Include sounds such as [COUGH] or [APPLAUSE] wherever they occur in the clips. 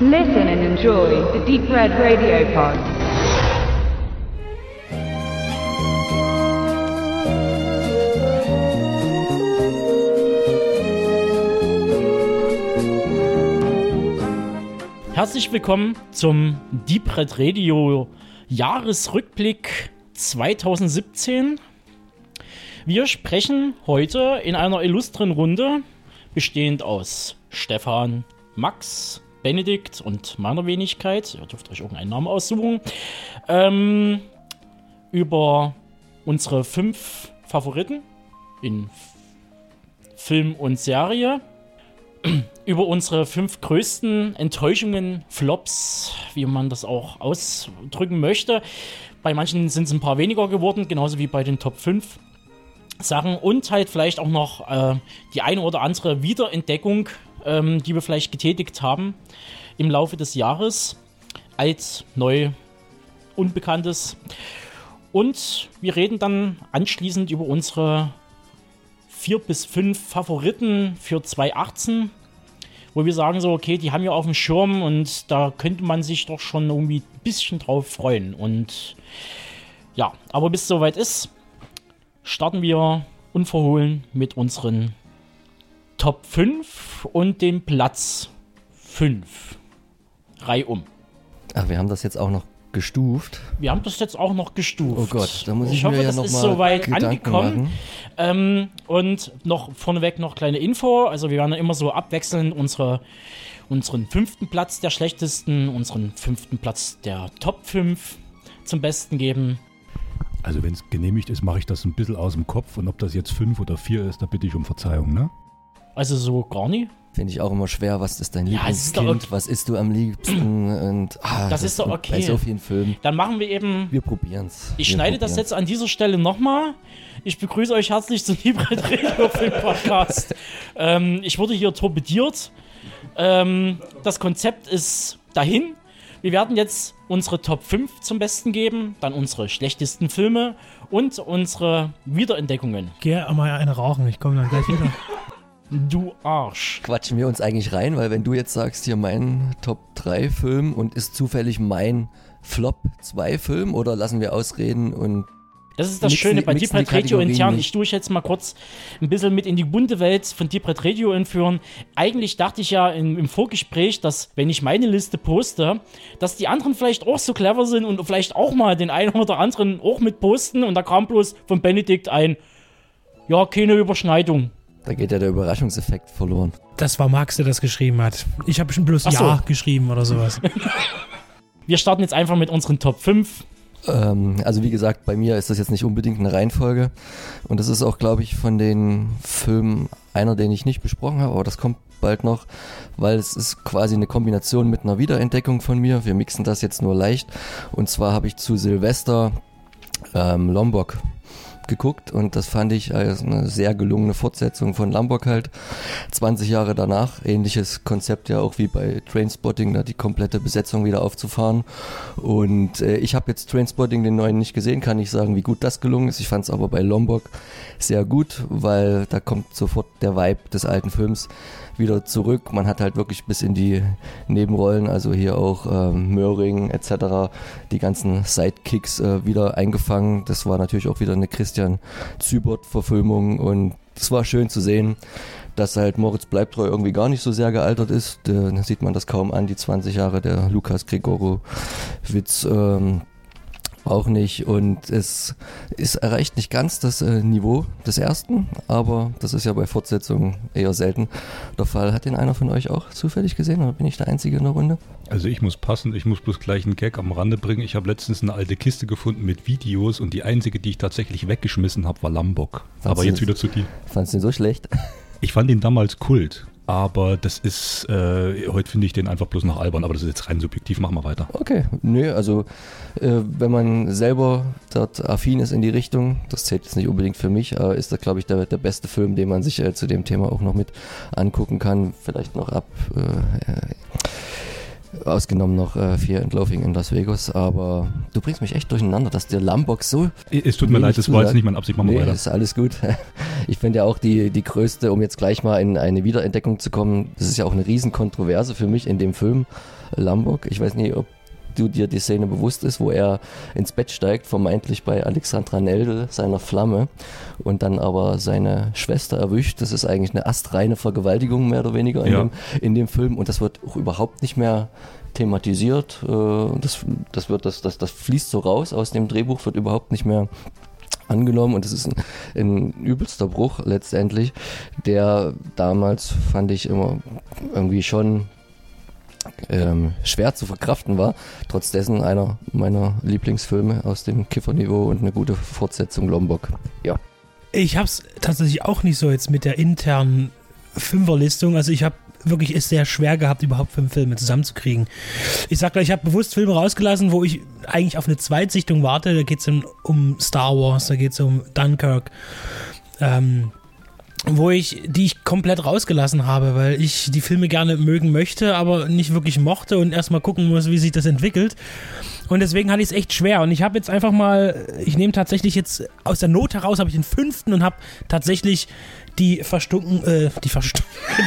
Listen and enjoy the Deep Red Radio Pod. Herzlich willkommen zum Deep Red Radio Jahresrückblick 2017. Wir sprechen heute in einer illustren Runde, bestehend aus Stefan, Max, Benedikt und meiner Wenigkeit. Ihr dürft euch irgendeinen Namen aussuchen. Ähm, über unsere fünf Favoriten in Film und Serie [CLEARS THROAT] über unsere fünf größten Enttäuschungen, Flops, wie man das auch ausdrücken möchte. Bei manchen sind es ein paar weniger geworden, genauso wie bei den Top 5 Sachen. Und halt vielleicht auch noch äh, die eine oder andere Wiederentdeckung, ähm, die wir vielleicht getätigt haben im Laufe des Jahres. Alt, neu, unbekanntes. Und wir reden dann anschließend über unsere vier bis fünf Favoriten für 2018, wo wir sagen so, okay, die haben wir auf dem Schirm und da könnte man sich doch schon irgendwie ein bisschen drauf freuen. Und ja, aber bis es soweit ist, starten wir unverhohlen mit unseren Top 5 und dem Platz 5. Reihum. Ach, wir haben das jetzt auch noch gestuft. Wir haben das jetzt auch noch gestuft. Oh Gott, da muss ich, ich hoffe, mir ja das noch ist mal soweit Gedanken angekommen. Ähm, und noch vorneweg noch kleine Info. Also wir werden ja immer so abwechselnd unsere, unseren fünften Platz der schlechtesten, unseren fünften Platz der Top 5 zum Besten geben. Also wenn es genehmigt ist, mache ich das ein bisschen aus dem Kopf und ob das jetzt fünf oder vier ist, da bitte ich um Verzeihung, ne? Also so gar nie. Finde ich auch immer schwer, was ist dein Ja, es ist Lieblingskind, okay. was isst du am liebsten und ah, Das ist doch okay. Bei so vielen Filmen. Dann machen wir eben. Wir probieren's. Ich wir schneide das probieren's. jetzt an dieser Stelle nochmal. Ich begrüße euch herzlich zum Liebret [LAUGHS] Radio Film Podcast. ähm, ich wurde hier torpediert. Ähm, das Konzept ist dahin. Wir werden jetzt unsere Top 5 zum Besten geben, dann unsere schlechtesten Filme und unsere Wiederentdeckungen. Geh mal eine rauchen, ich komme dann gleich wieder. [LAUGHS] Du Arsch. Quatschen wir uns eigentlich rein, weil wenn du jetzt sagst, hier mein Top 3 Film und ist zufällig mein Flop 2 Film oder lassen wir ausreden und Das ist das Mixen Schöne bei Deep Red Radio intern. nicht. Ich tue euch jetzt mal kurz ein bisschen mit in die bunte Welt von Deep Red Radio entführen. Eigentlich dachte ich ja im, im Vorgespräch, dass wenn ich meine Liste poste, dass die anderen vielleicht auch so clever sind und vielleicht auch mal den einen oder anderen auch mit posten. Und da kam bloß von Benedikt ein, ja, keine Überschneidung. Da geht ja der Überraschungseffekt verloren. Das war Max, der das geschrieben hat. Ich habe schon bloß so. Ja geschrieben oder sowas. [LAUGHS] Wir starten jetzt einfach mit unseren Top 5. Ähm, also wie gesagt, bei mir ist das jetzt nicht unbedingt eine Reihenfolge und das ist auch, glaube ich, von den Filmen einer, den ich nicht besprochen habe, aber das kommt bald noch, weil es ist quasi eine Kombination mit einer Wiederentdeckung von mir. Wir mixen das jetzt nur leicht und zwar habe ich zu Silvester ähm, Lombok geguckt und das fand ich als eine sehr gelungene Fortsetzung von Lombok halt. 20 Jahre danach, ähnliches Konzept ja auch wie bei Trainspotting, da die komplette Besetzung wieder aufzufahren. Und äh, ich habe jetzt Trainspotting den neuen nicht gesehen, kann nicht sagen, wie gut das gelungen ist. Ich fand es aber bei Lombok sehr gut, weil da kommt sofort der Vibe des alten Films wieder zurück. Man hat halt wirklich bis in die Nebenrollen, also hier auch ähm, Möhring etc., die ganzen Sidekicks äh, wieder eingefangen. Das war natürlich auch wieder eine Christian Zybert-Verfilmung und es war schön zu sehen, dass halt Moritz Bleibtreu irgendwie gar nicht so sehr gealtert ist. Da sieht man das kaum an, die 20 Jahre der Lukas Gregorowitz. Ähm, auch nicht und es, es erreicht nicht ganz das äh, Niveau des ersten, aber das ist ja bei Fortsetzungen eher selten der Fall. Hat den einer von euch auch zufällig gesehen oder bin ich der Einzige in der Runde? Also ich muss passen, ich muss bloß gleich einen Gag am Rande bringen. Ich habe letztens eine alte Kiste gefunden mit Videos und die einzige, die ich tatsächlich weggeschmissen habe, war Lambok. Aber jetzt wieder zu dir. Fandest du den so schlecht? Ich fand ihn damals Kult, aber das ist, äh, heute finde ich den einfach bloß noch albern, aber das ist jetzt rein subjektiv, machen wir weiter. Okay, nö, also äh, wenn man selber dort affin ist in die Richtung, das zählt jetzt nicht unbedingt für mich, aber ist das, glaube ich, der, der beste Film, den man sich äh, zu dem Thema auch noch mit angucken kann. Vielleicht noch ab äh, Ausgenommen noch äh, Fear and Loafing in Las Vegas, aber du bringst mich echt durcheinander, dass der Lambok so. Es tut mir leid, das war jetzt nicht meine Absicht. Machen wir Nee, weiter. ist alles gut. [LAUGHS] Ich finde ja auch die, die größte, um jetzt gleich mal in eine Wiederentdeckung zu kommen, das ist ja auch eine Riesenkontroverse für mich in dem Film Lambok. Ich weiß nicht, ob du dir die Szene bewusst ist, wo er ins Bett steigt, vermeintlich bei Alexandra Neldl, seiner Flamme, und dann aber seine Schwester erwischt. Das ist eigentlich eine astreine Vergewaltigung, mehr oder weniger, in, Ja. dem, in dem Film. Und das wird auch überhaupt nicht mehr thematisiert. Äh, Das, das, wird, das, das, das fließt so raus aus dem Drehbuch, wird überhaupt nicht mehr angenommen und das ist ein, ein übelster Bruch letztendlich, der damals fand ich immer irgendwie schon ähm, schwer zu verkraften war. Trotz dessen einer meiner Lieblingsfilme aus dem Kifferniveau und eine gute Fortsetzung Lombok. Ja. Ich habe es tatsächlich auch nicht so jetzt mit der internen Fünferlistung. Also ich habe wirklich es sehr schwer gehabt, überhaupt fünf Filme zusammenzukriegen. Ich sag gleich, ich habe bewusst Filme rausgelassen, wo ich eigentlich auf eine Zweitsichtung warte. Da geht es um, um Star Wars, da geht es um Dunkirk. Ähm, wo ich, die ich komplett rausgelassen habe, weil ich die Filme gerne mögen möchte, aber nicht wirklich mochte und erstmal gucken muss, wie sich das entwickelt. Und deswegen hatte ich es echt schwer. Und ich habe jetzt einfach mal, ich nehme tatsächlich jetzt aus der Not heraus, habe ich den fünften und habe tatsächlich die verstunken, äh, die verstunken, [LAUGHS]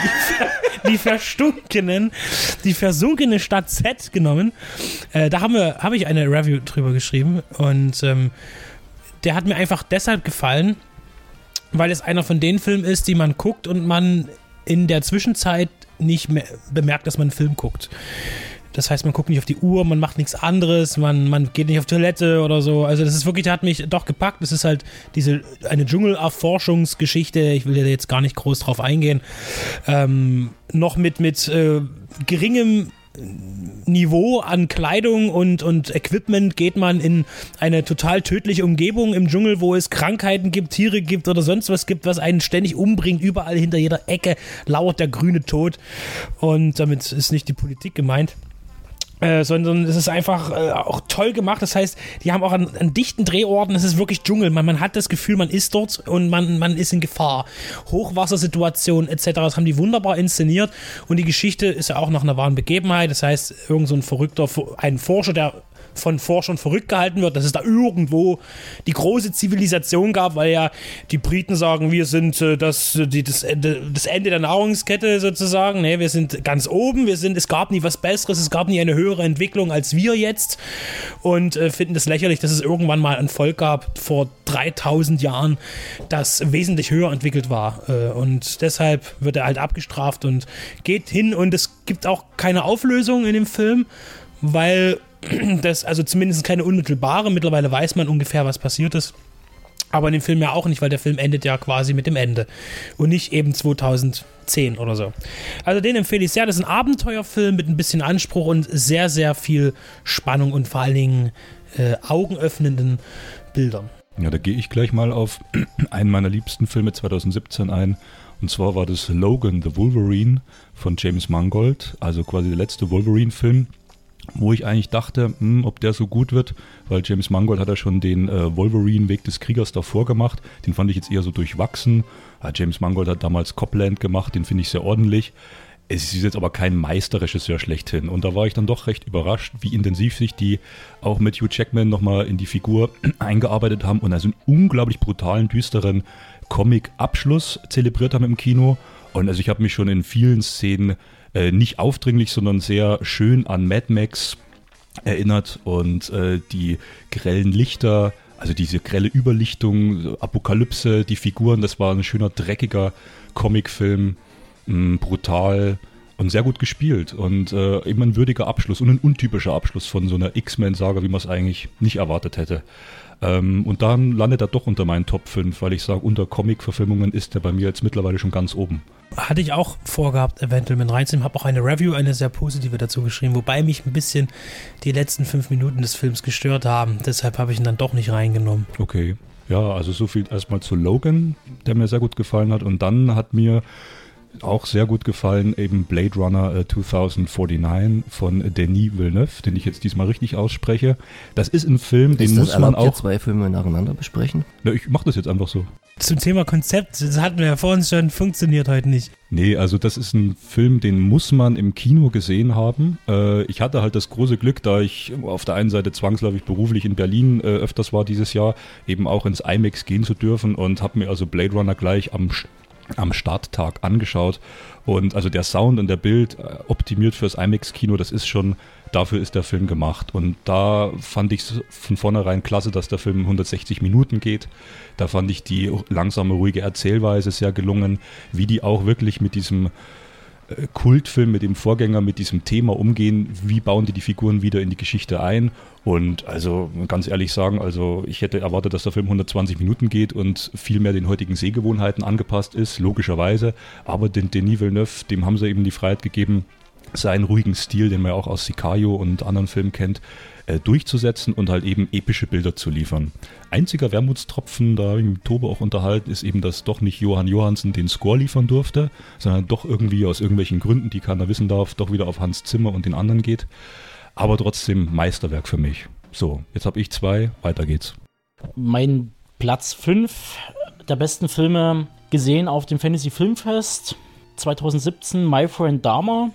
die, die verstunkenen, die versunkene Stadt Z genommen. Äh, da haben wir, habe ich eine Review drüber geschrieben und ähm, der hat mir einfach deshalb gefallen, weil es einer von den Filmen ist, die man guckt und man in der Zwischenzeit nicht mehr bemerkt, dass man einen Film guckt. Das heißt, man guckt nicht auf die Uhr, man macht nichts anderes, man, man geht nicht auf Toilette oder so. Also das ist wirklich, der hat mich doch gepackt. Das ist halt diese eine Dschungelerforschungsgeschichte. Ich will ja jetzt gar nicht groß drauf eingehen. Ähm, noch mit, mit äh, geringem Niveau an Kleidung und, und Equipment geht man in eine total tödliche Umgebung im Dschungel, wo es Krankheiten gibt, Tiere gibt oder sonst was gibt, was einen ständig umbringt. Überall hinter jeder Ecke lauert der grüne Tod. Und damit ist nicht die Politik gemeint. Äh, sondern es ist einfach äh, auch toll gemacht. Das heißt, die haben auch an, an dichten Drehorten, es ist wirklich Dschungel. Man, man hat das Gefühl, man ist dort und man, man ist in Gefahr. Hochwassersituationen etc. Das haben die wunderbar inszeniert. Und die Geschichte ist ja auch nach einer wahren Begebenheit. Das heißt, irgend so ein verrückter, ein Forscher, der von Forschern verrückt gehalten wird, dass es da irgendwo die große Zivilisation gab, weil ja die Briten sagen, wir sind äh, das, die, das, Ende, das Ende der Nahrungskette sozusagen. Nee, wir sind ganz oben, wir sind, es gab nie was Besseres, es gab nie eine höhere Entwicklung als wir jetzt und äh, finden es lächerlich, dass es irgendwann mal ein Volk gab vor 3000 Jahren, das wesentlich höher entwickelt war. Äh, und deshalb wird er halt abgestraft und geht hin und es gibt auch keine Auflösung in dem Film, weil [CLEARS THROAT] das, also zumindest keine unmittelbare, mittlerweile weiß man ungefähr, was passiert ist. Aber in dem Film ja auch nicht, weil der Film endet ja quasi mit dem Ende. Und nicht eben 2010 oder so. Also den empfehle ich sehr. Das ist ein Abenteuerfilm mit ein bisschen Anspruch und sehr, sehr viel Spannung und vor allen Dingen äh, augenöffnenden Bildern. Ja, da gehe ich gleich mal auf [CLEARS THROAT] einen meiner liebsten Filme 2017 ein. Und zwar war das Logan the Wolverine von James Mangold, also quasi der letzte Wolverine-Film, wo ich eigentlich dachte, hm, ob der so gut wird, weil James Mangold hat ja schon den äh, Wolverine-Weg des Kriegers davor gemacht. Den fand ich jetzt eher so durchwachsen. Ja, James Mangold hat damals Copland gemacht, den finde ich sehr ordentlich. Es ist jetzt aber kein Meisterregisseur schlechthin. Und da war ich dann doch recht überrascht, wie intensiv sich die auch mit Hugh Jackman nochmal in die Figur [CLEARS THROAT] eingearbeitet haben und also einen unglaublich brutalen, düsteren Comic-Abschluss zelebriert haben im Kino. Und also ich habe mich schon in vielen Szenen äh, nicht aufdringlich, sondern sehr schön an Mad Max erinnert und äh, die grellen Lichter, also diese grelle Überlichtung, Apokalypse, die Figuren, das war ein schöner, dreckiger Comicfilm, mh, brutal und sehr gut gespielt und äh, immer ein würdiger Abschluss und ein untypischer Abschluss von so einer X-Men-Saga, wie man es eigentlich nicht erwartet hätte. Ähm, und dann landet er doch unter meinen Top 5, weil ich sage, unter Comic-Verfilmungen ist er bei mir jetzt mittlerweile schon ganz oben. Hatte ich auch vorgehabt, eventuell mit reinzunehmen. Habe auch eine Review, eine sehr positive dazu geschrieben, wobei mich ein bisschen die letzten fünf Minuten des Films gestört haben. Deshalb habe ich ihn dann doch nicht reingenommen. Okay. Ja, also so viel erstmal zu Logan, der mir sehr gut gefallen hat. Und dann hat mir auch sehr gut gefallen, eben Blade Runner äh, 2049 von Denis Villeneuve, den ich jetzt diesmal richtig ausspreche. Das ist ein Film, den Ist das muss man erlaubt, hier auch. zwei Filme nacheinander besprechen? Na, ich mache das jetzt einfach so. Zum Thema Konzept, das hatten wir ja vorhin schon, funktioniert heute nicht. Nee, also das ist ein Film, den muss man im Kino gesehen haben. Äh, ich hatte halt das große Glück, da ich auf der einen Seite zwangsläufig beruflich in Berlin äh, öfters war dieses Jahr, eben auch ins IMAX gehen zu dürfen und habe mir also Blade Runner gleich am, Sch- am Starttag angeschaut. Und also der Sound und der Bild äh, optimiert fürs IMAX-Kino, das ist schon, dafür ist der Film gemacht. Und da fand ich es von vornherein klasse, dass der Film 160 Minuten geht. Da fand ich die langsame, ruhige Erzählweise sehr gelungen, wie die auch wirklich mit diesem Kultfilm, mit dem Vorgänger, mit diesem Thema umgehen, wie bauen die die Figuren wieder in die Geschichte ein. Und also ganz ehrlich sagen, also ich hätte erwartet, dass der Film 120 Minuten geht und viel mehr den heutigen Sehgewohnheiten angepasst ist, logischerweise. Aber den Denis Villeneuve, dem haben sie eben die Freiheit gegeben, seinen ruhigen Stil, den man ja auch aus Sicario und anderen Filmen kennt, äh, durchzusetzen und halt eben epische Bilder zu liefern. Einziger Wermutstropfen, da habe ich mit Tobe auch unterhalten, ist eben, dass doch nicht Johann Johansen den Score liefern durfte, sondern doch irgendwie aus irgendwelchen Gründen, die keiner wissen darf, doch wieder auf Hans Zimmer und den anderen geht. Aber trotzdem Meisterwerk für mich. So, jetzt habe ich zwei, weiter geht's. Mein Platz 5 der besten Filme gesehen auf dem Fantasy Filmfest 2017, My Friend Dharma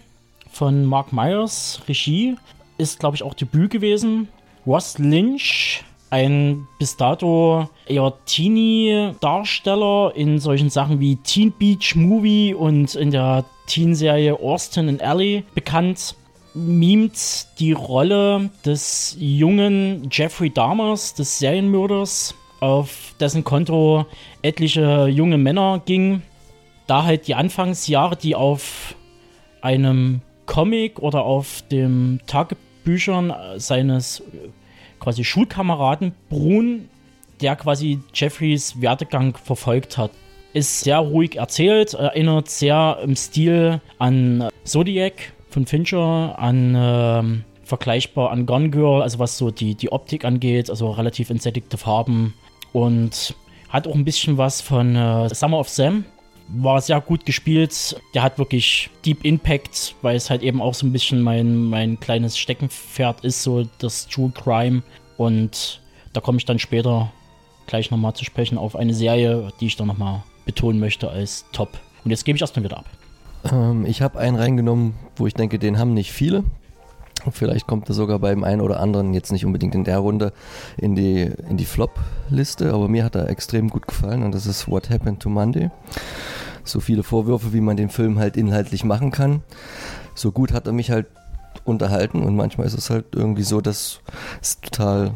von Mark Myers, Regie, ist glaube ich auch Debüt gewesen. Ross Lynch, ein bis dato eher Teenie-Darsteller in solchen Sachen wie Teen Beach Movie und in der Teen-Serie Austin and Alley bekannt, mimt die Rolle des jungen Jeffrey Dahmers, des Serienmörders, auf dessen Konto etliche junge Männer gingen. Da halt die Anfangsjahre, die auf einem Comic oder auf dem Tagebüchern seines äh, quasi Schulkameraden beruhen, der quasi Jeffreys Werdegang verfolgt hat. Ist sehr ruhig erzählt, erinnert sehr im Stil an Zodiac von Fincher, an ähm, vergleichbar an Gone Girl, also was so die, die Optik angeht, also relativ entsättigte Farben und hat auch ein bisschen was von äh, Summer of Sam. War sehr gut gespielt. Der hat wirklich Deep Impact, weil es halt eben auch so ein bisschen mein, mein kleines Steckenpferd ist, so das True Crime. Und da komme ich dann später gleich nochmal zu sprechen auf eine Serie, die ich dann nochmal betonen möchte als Top. Und jetzt gebe ich erstmal wieder ab. Ähm, ich habe einen reingenommen, wo ich denke, den haben nicht viele. Vielleicht kommt er sogar beim einen oder anderen, jetzt nicht unbedingt in der Runde, in die, in die Flop-Liste, aber mir hat er extrem gut gefallen und das ist What Happened to Monday. So viele Vorwürfe, wie man den Film halt inhaltlich machen kann. So gut hat er mich halt unterhalten und manchmal ist es halt irgendwie so, dass es total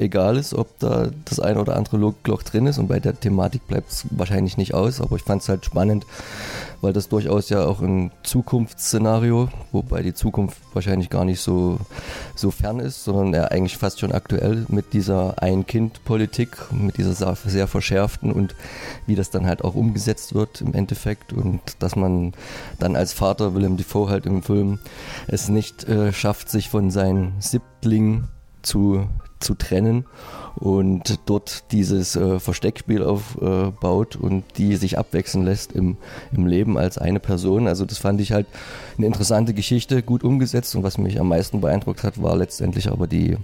egal ist, ob da das eine oder andere Loch drin ist und bei der Thematik bleibt es wahrscheinlich nicht aus, aber ich fand es halt spannend, weil das durchaus ja auch ein Zukunftsszenario, wobei die Zukunft wahrscheinlich gar nicht so, so fern ist, sondern ja eigentlich fast schon aktuell mit dieser Ein-Kind-Politik, mit dieser sehr, sehr verschärften und wie das dann halt auch umgesetzt wird im Endeffekt und dass man dann als Vater Willem Dafoe halt im Film es nicht äh, schafft, sich von seinen Siebtlingen zu zu trennen und dort dieses äh, Versteckspiel aufbaut äh, und die sich abwechseln lässt im, im Leben als eine Person. Also das fand ich halt eine interessante Geschichte, gut umgesetzt und was mich am meisten beeindruckt hat, war letztendlich aber die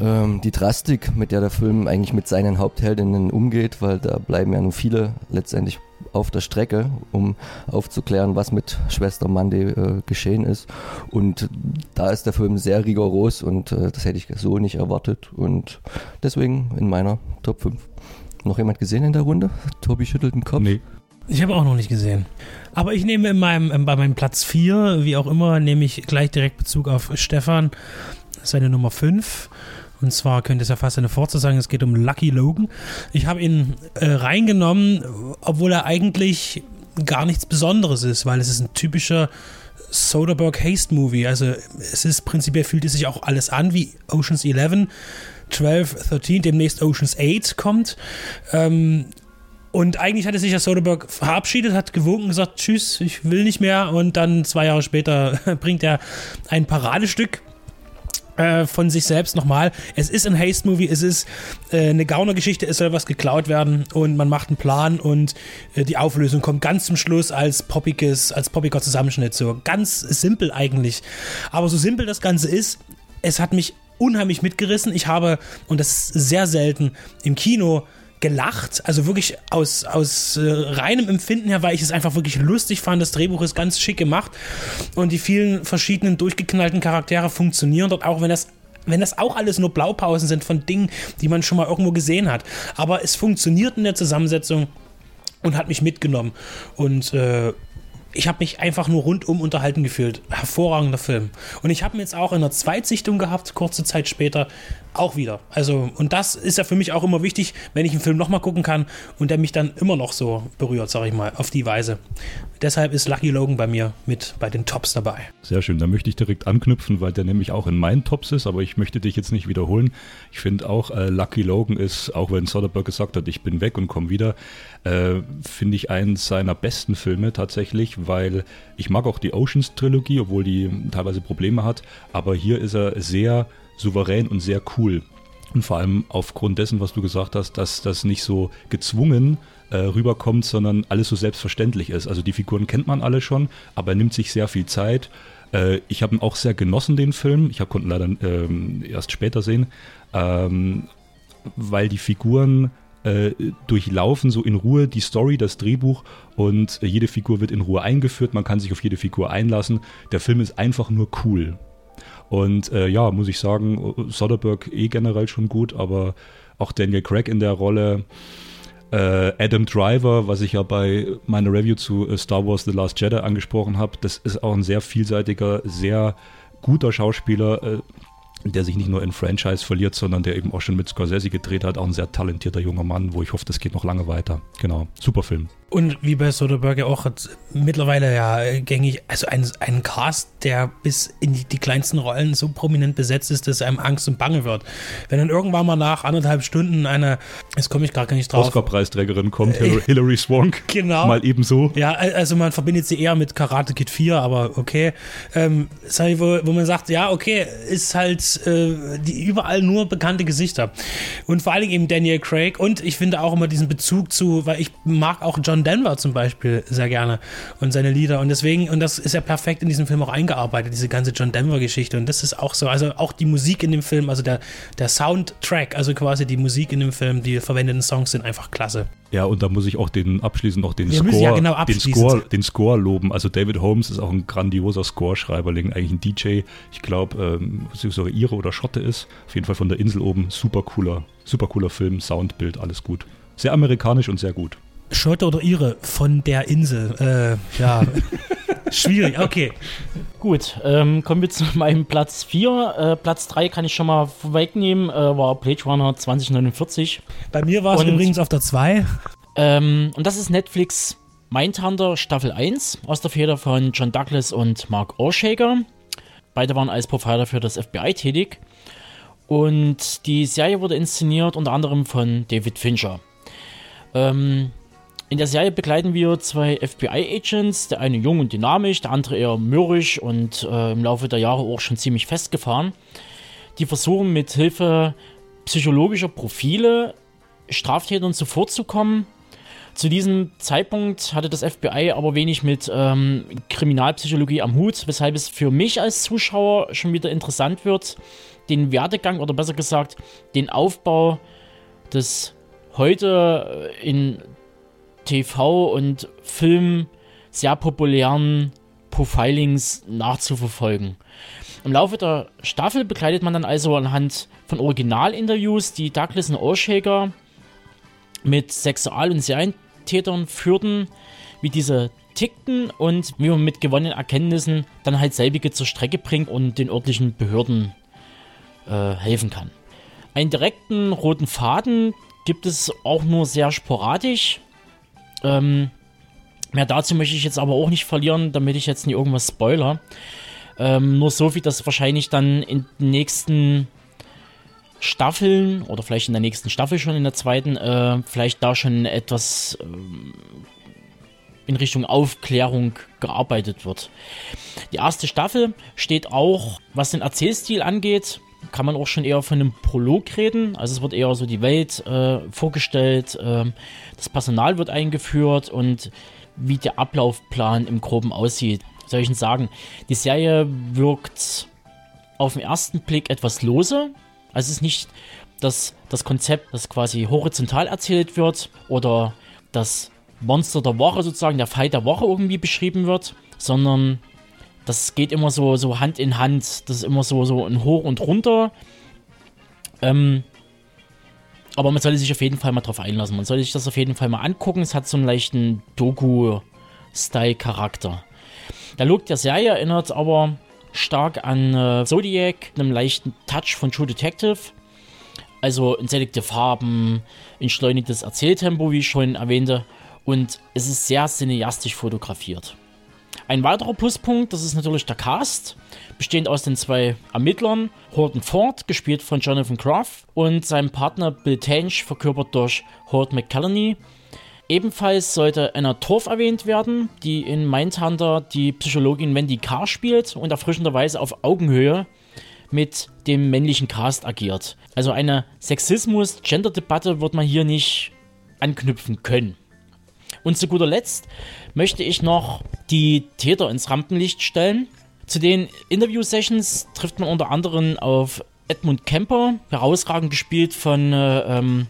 ähm, die Drastik, mit der der Film eigentlich mit seinen Hauptheldinnen umgeht, weil da bleiben ja nun viele letztendlich auf der Strecke, um aufzuklären, was mit Schwester Monday äh, geschehen ist. Und da ist der Film sehr rigoros und äh, das hätte ich so nicht erwartet. Und deswegen in meiner Top 5. Noch jemand gesehen in der Runde? Tobi schüttelt den Kopf. Nee. Ich habe auch noch nicht gesehen. Aber ich nehme in meinem, äh, bei meinem Platz 4, wie auch immer, nehme ich gleich direkt Bezug auf Stefan, seine Nummer 5. Und zwar könnte es ja fast eine Forza sagen, es geht um Lucky Logan. Ich habe ihn äh, reingenommen, obwohl er eigentlich gar nichts Besonderes ist, weil es ist ein typischer Soderbergh Haste Movie. Also es ist prinzipiell fühlt es sich auch alles an wie Oceans 11, 12, 13, demnächst Oceans 8 kommt. Ähm, und eigentlich hatte sich ja Soderbergh verabschiedet, hat gewunken, gesagt, tschüss, ich will nicht mehr. Und dann zwei Jahre später [LAUGHS] bringt er ein Paradestück äh, von sich selbst nochmal. Es ist ein Haste-Movie, es ist äh, eine Gauner-Geschichte, es soll was geklaut werden und man macht einen Plan und äh, die Auflösung kommt ganz zum Schluss als poppiges, als poppiger Zusammenschnitt. So ganz simpel eigentlich. Aber so simpel das Ganze ist, es hat mich unheimlich mitgerissen. Ich habe, und das ist sehr selten, im Kino gelacht, also wirklich aus, aus äh, reinem Empfinden her, weil ich es einfach wirklich lustig fand. Das Drehbuch ist ganz schick gemacht und die vielen verschiedenen durchgeknallten Charaktere funktionieren dort auch, wenn das wenn das auch alles nur Blaupausen sind von Dingen, die man schon mal irgendwo gesehen hat. Aber es funktioniert in der Zusammensetzung und hat mich mitgenommen. Und äh, ich habe mich einfach nur rundum unterhalten gefühlt. Hervorragender Film. Und ich habe ihn jetzt auch in einer Zweitsichtung gehabt, kurze Zeit später, auch wieder. Also, und das ist ja für mich auch immer wichtig, wenn ich einen Film nochmal gucken kann und der mich dann immer noch so berührt, sag ich mal, auf die Weise. Deshalb ist Lucky Logan bei mir mit bei den Tops dabei. Sehr schön, da möchte ich direkt anknüpfen, weil der nämlich auch in meinen Tops ist, aber ich möchte dich jetzt nicht wiederholen. Ich finde auch, äh, Lucky Logan ist, auch wenn Soderbergh gesagt hat, ich bin weg und komme wieder, äh, finde ich einen seiner besten Filme tatsächlich, weil ich mag auch die Oceans-Trilogie, obwohl die teilweise Probleme hat, aber hier ist er sehr souverän und sehr cool. Und vor allem aufgrund dessen, was du gesagt hast, dass das nicht so gezwungen äh, rüberkommt, sondern alles so selbstverständlich ist. Also die Figuren kennt man alle schon, aber er nimmt sich sehr viel Zeit. Äh, ich habe ihn auch sehr genossen, den Film. Ich konnte ihn leider ähm, erst später sehen, ähm, weil die Figuren äh, durchlaufen so in Ruhe die Story, das Drehbuch und jede Figur wird in Ruhe eingeführt. Man kann sich auf jede Figur einlassen. Der Film ist einfach nur cool. Und äh, ja, muss ich sagen, Soderbergh eh generell schon gut, aber auch Daniel Craig in der Rolle. Äh, Adam Driver, was ich ja bei meiner Review zu äh, Star Wars The Last Jedi angesprochen habe, das ist auch ein sehr vielseitiger, sehr guter Schauspieler, äh, der sich nicht nur in Franchise verliert, sondern der eben auch schon mit Scorsese gedreht hat. Auch ein sehr talentierter junger Mann, wo ich hoffe, das geht noch lange weiter. Genau, super Film. Und wie bei Soderbergh auch mittlerweile ja gängig, also ein, ein Cast, der bis in die, die, kleinsten Rollen so prominent besetzt ist, dass einem Angst und Bange wird. Wenn dann irgendwann mal nach anderthalb Stunden eine, jetzt komme ich gar nicht drauf. Oscar-Preisträgerin kommt, äh, Hilary Swank. [LAUGHS] Genau. Mal ebenso. Ja, also man verbindet sie eher mit Karate Kid 4, aber okay. Ähm, wo, wo man sagt, ja, okay, ist halt äh, die überall nur bekannte Gesichter. Und vor allen Dingen eben Daniel Craig und ich finde auch immer diesen Bezug zu, weil ich mag auch John Denver zum Beispiel sehr gerne und seine Lieder. Und deswegen, und das ist ja perfekt in diesem Film auch eingearbeitet, diese ganze John Denver-Geschichte. Und das ist auch so, also auch die Musik in dem Film, also der, der Soundtrack, also quasi die Musik in dem Film, die verwendeten Songs sind einfach klasse. Ja, und da muss ich auch den abschließend noch den Wir Score, ja genau den Score, den Score loben. Also David Holmes ist auch ein grandioser Scoreschreiberling, eigentlich ein DJ. Ich glaube, ähm, sogar Ire oder Schotte ist. Auf jeden Fall von der Insel oben. Super cooler, super cooler Film, Soundbild, alles gut. Sehr amerikanisch und sehr gut. Schotte oder Ire von der Insel. Äh, ja. [LAUGHS] Schwierig, okay. Gut, ähm, kommen wir zu meinem Platz 4. Äh, Platz 3 kann ich schon mal vorwegnehmen, äh, war Blade Runner 2049. Bei mir war es übrigens auf der 2. Ähm, und das ist Netflix Mindhunter Staffel 1 aus der Feder von John Douglas und Mark Orshaker. Beide waren als Profiler für das FBI tätig. Und die Serie wurde inszeniert unter anderem von David Fincher. Ähm, in der Serie begleiten wir zwei FBI-Agents, der eine jung und dynamisch, der andere eher mürrisch und äh, im Laufe der Jahre auch schon ziemlich festgefahren. Die versuchen mit Hilfe psychologischer Profile Straftätern zuvorzukommen. Zu diesem Zeitpunkt hatte das FBI aber wenig mit ähm, Kriminalpsychologie am Hut, weshalb es für mich als Zuschauer schon wieder interessant wird, den Werdegang oder besser gesagt den Aufbau des heute in TV und Film sehr populären Profilings nachzuverfolgen. Im Laufe der Staffel begleitet man dann also anhand von Originalinterviews, die Douglas und Orshaker mit Sexual- und Serientätern führten, wie diese tickten und wie man mit gewonnenen Erkenntnissen dann halt selbige zur Strecke bringt und den örtlichen Behörden äh, helfen kann. Einen direkten roten Faden gibt es auch nur sehr sporadisch. Ähm, mehr dazu möchte ich jetzt aber auch nicht verlieren, damit ich jetzt nicht irgendwas spoiler. Ähm, nur so viel, dass wahrscheinlich dann in den nächsten Staffeln oder vielleicht in der nächsten Staffel schon in der zweiten, äh, vielleicht da schon etwas ähm, in Richtung Aufklärung gearbeitet wird. Die erste Staffel steht auch, was den Erzählstil angeht, kann man auch schon eher von einem Prolog reden. Also es wird eher so die Welt äh, vorgestellt, äh, das Personal wird eingeführt und wie der Ablaufplan im Groben aussieht. Soll ich denn sagen, die Serie wirkt auf den ersten Blick etwas lose. Also es ist nicht das, das Konzept, das quasi horizontal erzählt wird oder das Monster der Woche sozusagen, der Fight der Woche irgendwie beschrieben wird, sondern das geht immer so, so Hand in Hand. Das ist immer so, so ein Hoch und Runter. Ähm, aber man sollte sich auf jeden Fall mal drauf einlassen. Man sollte sich das auf jeden Fall mal angucken. Es hat so einen leichten Doku-Style-Charakter. Der Look der Serie erinnert aber stark an äh, Zodiac, einem leichten Touch von True Detective. Also entsättigte Farben, entschleunigtes Erzähltempo, wie ich schon erwähnte. Und es ist sehr cineastisch fotografiert. Ein weiterer Pluspunkt, das ist natürlich der Cast, bestehend aus den zwei Ermittlern, Horton Ford, gespielt von Jonathan Groff, und seinem Partner Bill Tench, verkörpert durch Hort McCallany. Ebenfalls sollte Anna Torf erwähnt werden, die in Mindhunter die Psychologin Wendy Carr spielt und erfrischenderweise auf Augenhöhe mit dem männlichen Cast agiert. Also eine Sexismus-Gender-Debatte wird man hier nicht anknüpfen können. Und zu guter Letzt möchte ich noch die Täter ins Rampenlicht stellen. Zu den Interview-Sessions trifft man unter anderem auf Edmund Kemper, herausragend gespielt von äh, ähm,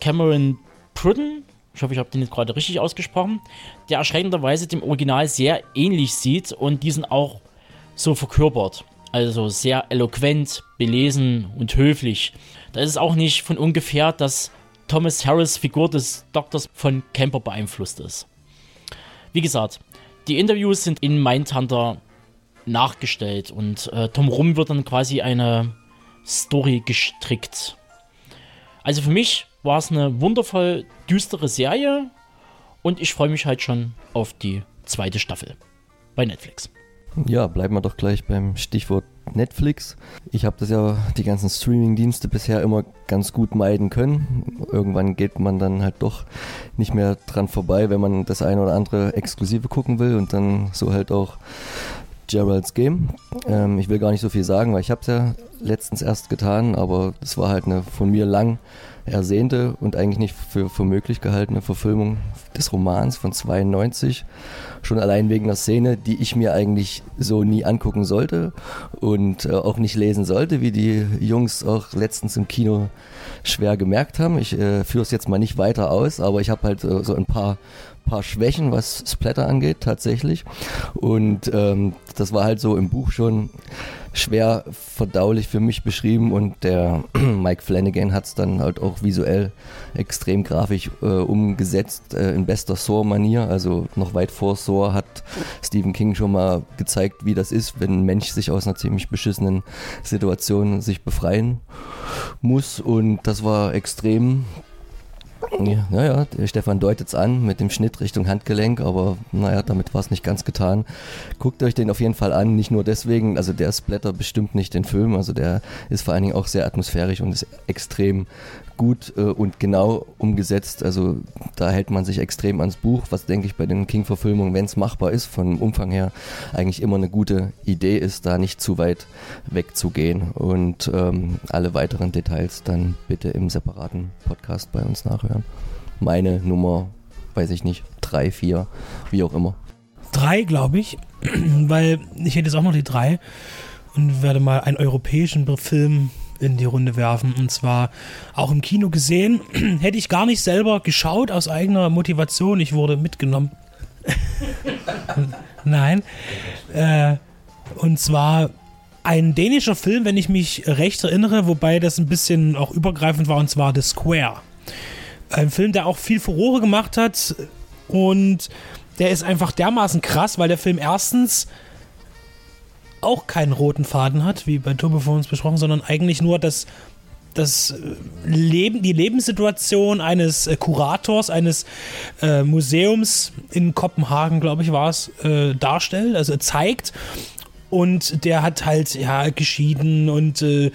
Cameron Pruden. Ich hoffe, ich habe den jetzt gerade richtig ausgesprochen. Der erschreckenderweise dem Original sehr ähnlich sieht und diesen auch so verkörpert. Also sehr eloquent, belesen und höflich. Da ist es auch nicht von ungefähr, dass Thomas Harris Figur des Doktors von Camper beeinflusst ist. Wie gesagt, die Interviews sind in Mindhunter nachgestellt und äh, Tom Rum wird dann quasi eine Story gestrickt. Also für mich war es eine wundervoll düstere Serie und ich freue mich halt schon auf die zweite Staffel bei Netflix. Ja, bleiben wir doch gleich beim Stichwort Netflix. Ich habe das ja die ganzen Streaming-Dienste bisher immer ganz gut meiden können. Irgendwann geht man dann halt doch nicht mehr dran vorbei, wenn man das eine oder andere Exklusive gucken will und dann so halt auch Gerald's Game. Ähm, ich will gar nicht so viel sagen, weil ich habe es ja letztens erst getan, aber es war halt eine von mir lang ersehnte und eigentlich nicht für, für möglich gehaltene Verfilmung des Romans von 92. Schon allein wegen der Szene, die ich mir eigentlich so nie angucken sollte und äh, auch nicht lesen sollte, wie die Jungs auch letztens im Kino schwer gemerkt haben. Ich äh, führe es jetzt mal nicht weiter aus, aber ich habe halt äh, so ein paar paar Schwächen, was Splatter angeht, tatsächlich. Und ähm, das war halt so im Buch schon schwer verdaulich für mich beschrieben und der [CLEARS THROAT] Mike Flanagan hat es dann halt auch visuell extrem grafisch äh, umgesetzt äh, in bester Saw-Manier. Also noch weit vor Saw hat Stephen King schon mal gezeigt, wie das ist, wenn ein Mensch sich aus einer ziemlich beschissenen Situation sich befreien muss und das war extrem ja, naja, Stefan deutet es an mit dem Schnitt Richtung Handgelenk, aber naja, damit war es nicht ganz getan. Guckt euch den auf jeden Fall an, nicht nur deswegen, also der Splatter bestimmt nicht den Film, also der ist vor allen Dingen auch sehr atmosphärisch und ist extrem gut äh, und genau umgesetzt. Also da hält man sich extrem ans Buch, was denke ich bei den King-Verfilmungen, wenn es machbar ist, vom Umfang her eigentlich immer eine gute Idee ist, da nicht zu weit wegzugehen. Und ähm, alle weiteren Details dann bitte im separaten Podcast bei uns nachhören. Meine Nummer, weiß ich nicht, drei, vier, wie auch immer. Drei, glaube ich, [CLEARS THROAT] weil ich hätte jetzt auch noch die drei und werde mal einen europäischen Film in die Runde werfen. Und zwar auch im Kino gesehen. [CLEARS THROAT] Hätte ich gar nicht selber geschaut aus eigener Motivation. Ich wurde mitgenommen. [LAUGHS] Nein. Äh, und zwar ein dänischer Film, wenn ich mich recht erinnere, wobei das ein bisschen auch übergreifend war, und zwar The Square. Ein Film, der auch viel Furore gemacht hat und der ist einfach dermaßen krass, weil der Film erstens auch keinen roten Faden hat, wie bei Turbo vor uns besprochen, sondern eigentlich nur das, das äh, Leben, die Lebenssituation eines äh, Kurators, eines äh, Museums in Kopenhagen, glaube ich, war es, äh, darstellt, also zeigt. Und der hat halt, ja, geschieden und äh,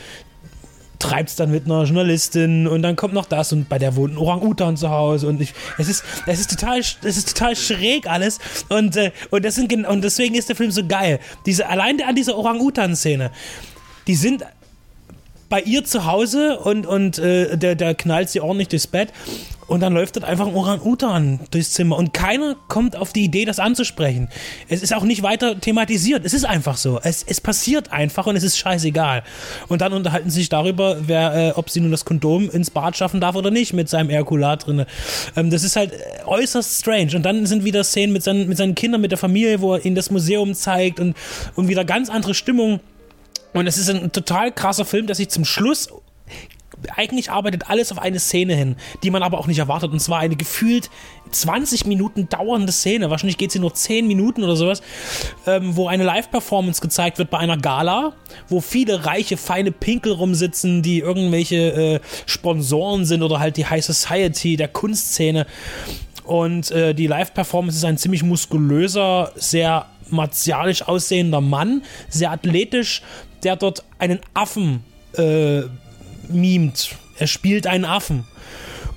treibt es dann mit einer Journalistin und dann kommt noch das und bei der wohnt ein Orang-Utan zu Hause und ich, es ist, es ist total, es ist total schräg alles und, äh, und, das sind, und deswegen ist der Film so geil. Diese, allein an dieser Orang-Utan-Szene, die sind bei ihr zu Hause und, und äh, der, der knallt sie ordentlich durchs Bett und dann läuft dort einfach ein Orang-Utan durchs Zimmer und keiner kommt auf die Idee, das anzusprechen. Es ist auch nicht weiter thematisiert. Es ist einfach so. Es, es passiert einfach und es ist scheißegal. Und dann unterhalten sie sich darüber, wer, äh, ob sie nun das Kondom ins Bad schaffen darf oder nicht mit seinem Erkulat drin. Ähm, das ist halt äußerst strange. Und dann sind wieder Szenen mit seinen, mit seinen Kindern, mit der Familie, wo er ihnen das Museum zeigt und, und wieder ganz andere Stimmung. Und es ist ein total krasser Film, der sich zum Schluss eigentlich arbeitet alles auf eine Szene hin, die man aber auch nicht erwartet. Und zwar eine gefühlt 20 Minuten dauernde Szene. Wahrscheinlich geht sie nur 10 Minuten oder sowas, ähm, wo eine Live-Performance gezeigt wird bei einer Gala, wo viele reiche, feine Pinkel rumsitzen, die irgendwelche äh, Sponsoren sind oder halt die High Society der Kunstszene. Und äh, die Live-Performance ist ein ziemlich muskulöser, sehr martialisch aussehender Mann, sehr athletisch, der dort einen Affen äh, mimt. Er spielt einen Affen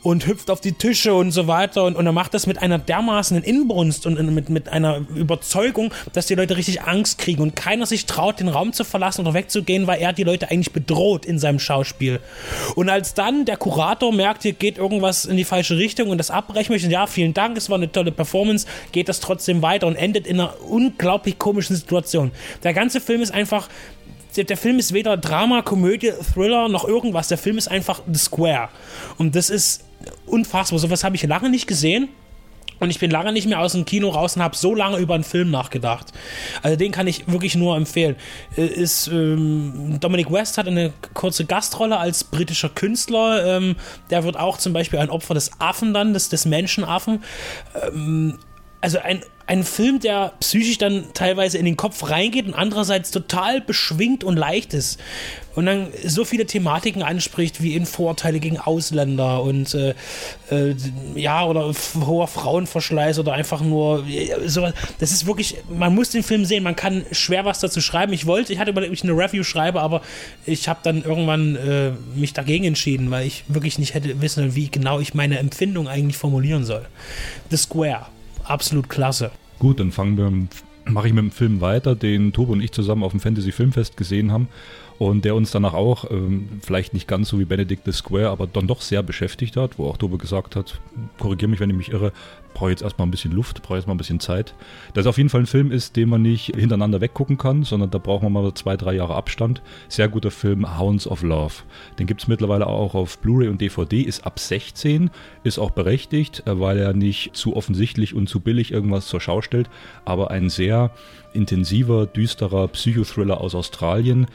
und hüpft auf die Tische und so weiter und, und er macht das mit einer dermaßenen Inbrunst und mit, mit einer Überzeugung, dass die Leute richtig Angst kriegen und keiner sich traut, den Raum zu verlassen oder wegzugehen, weil er die Leute eigentlich bedroht in seinem Schauspiel. Und als dann der Kurator merkt, hier geht irgendwas in die falsche Richtung und das abbrechen möchte, ja, vielen Dank, es war eine tolle Performance, geht das trotzdem weiter und endet in einer unglaublich komischen Situation. Der ganze Film ist einfach der, der Film ist weder Drama, Komödie, Thriller noch irgendwas. Der Film ist einfach The Square. Und das ist unfassbar. Sowas habe ich lange nicht gesehen. Und ich bin lange nicht mehr aus dem Kino raus und habe so lange über einen Film nachgedacht. Also den kann ich wirklich nur empfehlen. Äh, Ist, ähm, Dominic West hat eine kurze Gastrolle als britischer Künstler. Ähm, der wird auch zum Beispiel ein Opfer des Affen dann, des, des Menschenaffen. Ähm, also ein, ein Film, der psychisch dann teilweise in den Kopf reingeht und andererseits total beschwingt und leicht ist. Und dann so viele Thematiken anspricht, wie in Vorurteile gegen Ausländer und äh, äh, ja, oder hoher Frauenverschleiß oder einfach nur äh, sowas. Das ist wirklich, man muss den Film sehen, man kann schwer was dazu schreiben. Ich wollte, ich hatte überlegt, ob ich eine Review schreibe, aber ich habe dann irgendwann äh, mich dagegen entschieden, weil ich wirklich nicht hätte wissen, wie genau ich meine Empfindung eigentlich formulieren soll. The Square, absolut klasse. Gut, dann fangen wir, mache ich mit dem Film weiter, den Tobo und ich zusammen auf dem Fantasy Filmfest gesehen haben und der uns danach auch, ähm, vielleicht nicht ganz so wie Benedict the Square, aber dann doch sehr beschäftigt hat, wo auch Tobo gesagt hat, korrigiere mich, wenn ich mich irre, brauche jetzt erstmal ein bisschen Luft, brauche jetzt mal ein bisschen Zeit. Dass auf jeden Fall ein Film ist, den man nicht hintereinander weggucken kann, sondern da braucht man mal zwei, drei Jahre Abstand. Sehr guter Film, Hounds of Love. Den gibt es mittlerweile auch auf Blu-ray und DVD, ist ab 16, ist auch berechtigt, äh, weil er nicht zu offensichtlich und zu billig irgendwas zur Schau stellt, aber ein sehr intensiver, düsterer Psychothriller aus Australien,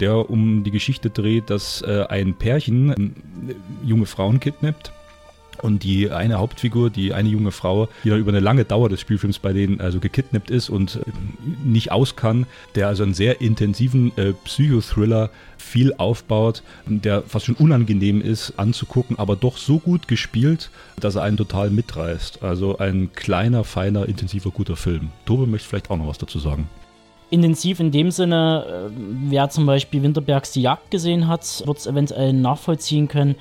der um die Geschichte dreht, dass äh, ein Pärchen äh, junge Frauen kidnappt und die eine Hauptfigur, die eine junge Frau, die dann über eine lange Dauer des Spielfilms bei denen also gekidnappt ist und äh, nicht aus kann, der also einen sehr intensiven äh, Psychothriller viel aufbaut, der fast schon unangenehm ist anzugucken, aber doch so gut gespielt, dass er einen total mitreißt. Also ein kleiner, feiner, intensiver, guter Film. Tobe möchte vielleicht auch noch was dazu sagen. Intensiv in dem Sinne, äh, wer zum Beispiel Winterbergs Die Jagd gesehen hat, wird es eventuell nachvollziehen können.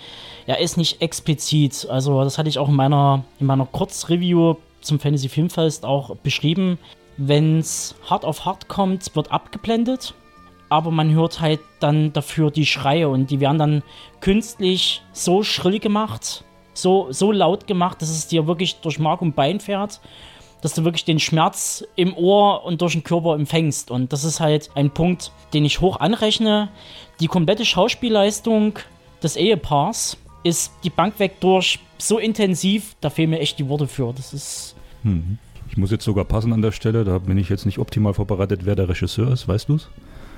Er ist nicht explizit, also das hatte ich auch in meiner, in meiner Kurzreview zum Fantasy Filmfest auch beschrieben. Wenn es hart auf hart kommt, wird abgeblendet, aber man hört halt dann dafür die Schreie und die werden dann künstlich so schrill gemacht, so, so laut gemacht, dass es dir wirklich durch Mark und Bein fährt dass du wirklich den Schmerz im Ohr und durch den Körper empfängst. Und das ist halt ein Punkt, den ich hoch anrechne. Die komplette Schauspielleistung des Ehepaars ist die Bank weg durch so intensiv, da fehlen mir echt die Worte für. Das ist. Ich muss jetzt sogar passen an der Stelle, da bin ich jetzt nicht optimal vorbereitet, wer der Regisseur ist, weißt du es?